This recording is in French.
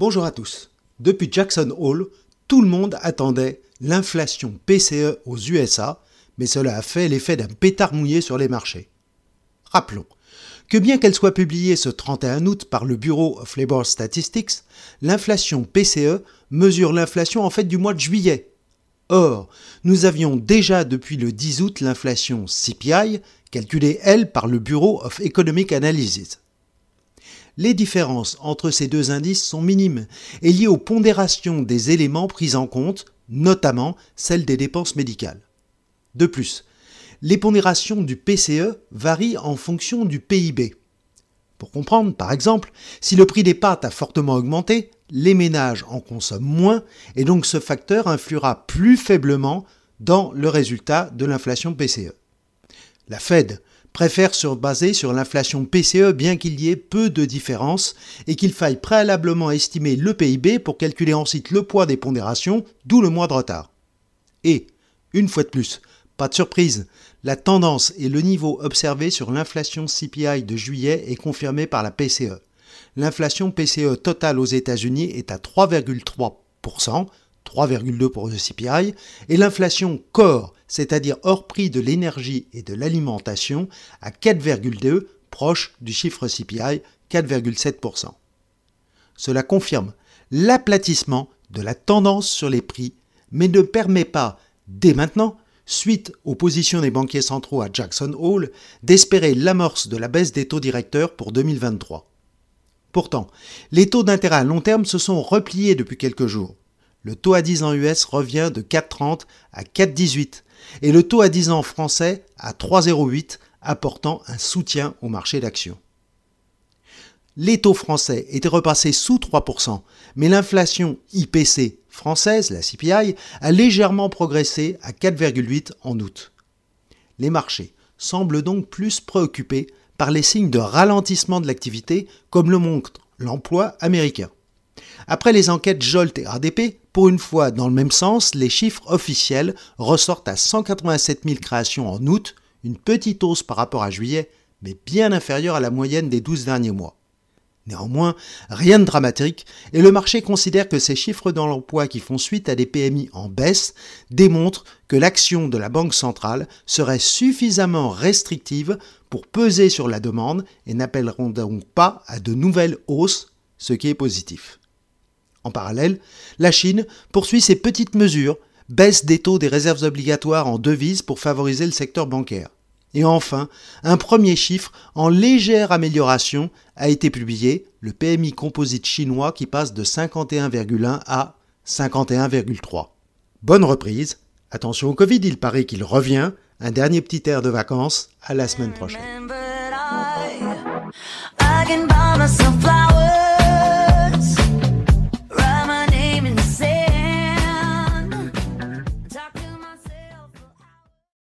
Bonjour à tous. Depuis Jackson Hole, tout le monde attendait l'inflation PCE aux USA, mais cela a fait l'effet d'un pétard mouillé sur les marchés. Rappelons que bien qu'elle soit publiée ce 31 août par le Bureau of Labor Statistics, l'inflation PCE mesure l'inflation en fait du mois de juillet. Or, nous avions déjà depuis le 10 août l'inflation CPI, calculée elle par le Bureau of Economic Analysis les différences entre ces deux indices sont minimes et liées aux pondérations des éléments pris en compte, notamment celles des dépenses médicales. De plus, les pondérations du PCE varient en fonction du PIB. Pour comprendre, par exemple, si le prix des pâtes a fortement augmenté, les ménages en consomment moins et donc ce facteur influera plus faiblement dans le résultat de l'inflation PCE. La Fed préfère se baser sur l'inflation PCE bien qu'il y ait peu de différence et qu'il faille préalablement estimer le PIB pour calculer ensuite le poids des pondérations, d'où le mois de retard. Et, une fois de plus, pas de surprise, la tendance et le niveau observé sur l'inflation CPI de juillet est confirmé par la PCE. L'inflation PCE totale aux États-Unis est à 3,3%, 3,2 pour le CPI, et l'inflation core, c'est-à-dire hors prix de l'énergie et de l'alimentation, à 4,2%, proche du chiffre CPI, 4,7%. Cela confirme l'aplatissement de la tendance sur les prix, mais ne permet pas, dès maintenant, suite aux positions des banquiers centraux à Jackson Hole, d'espérer l'amorce de la baisse des taux directeurs pour 2023. Pourtant, les taux d'intérêt à long terme se sont repliés depuis quelques jours le taux à 10 ans US revient de 4,30 à 4,18 et le taux à 10 ans français à 3,08, apportant un soutien au marché d'actions. Les taux français étaient repassés sous 3%, mais l'inflation IPC française, la CPI, a légèrement progressé à 4,8 en août. Les marchés semblent donc plus préoccupés par les signes de ralentissement de l'activité, comme le montre l'emploi américain. Après les enquêtes Jolt et ADP, pour une fois dans le même sens, les chiffres officiels ressortent à 187 000 créations en août, une petite hausse par rapport à juillet, mais bien inférieure à la moyenne des 12 derniers mois. Néanmoins, rien de dramatique, et le marché considère que ces chiffres dans l'emploi qui font suite à des PMI en baisse démontrent que l'action de la Banque centrale serait suffisamment restrictive pour peser sur la demande et n'appelleront donc pas à de nouvelles hausses, ce qui est positif. En parallèle, la Chine poursuit ses petites mesures, baisse des taux des réserves obligatoires en devises pour favoriser le secteur bancaire. Et enfin, un premier chiffre en légère amélioration a été publié, le PMI composite chinois qui passe de 51,1 à 51,3. Bonne reprise. Attention au Covid, il paraît qu'il revient. Un dernier petit air de vacances. À la semaine prochaine.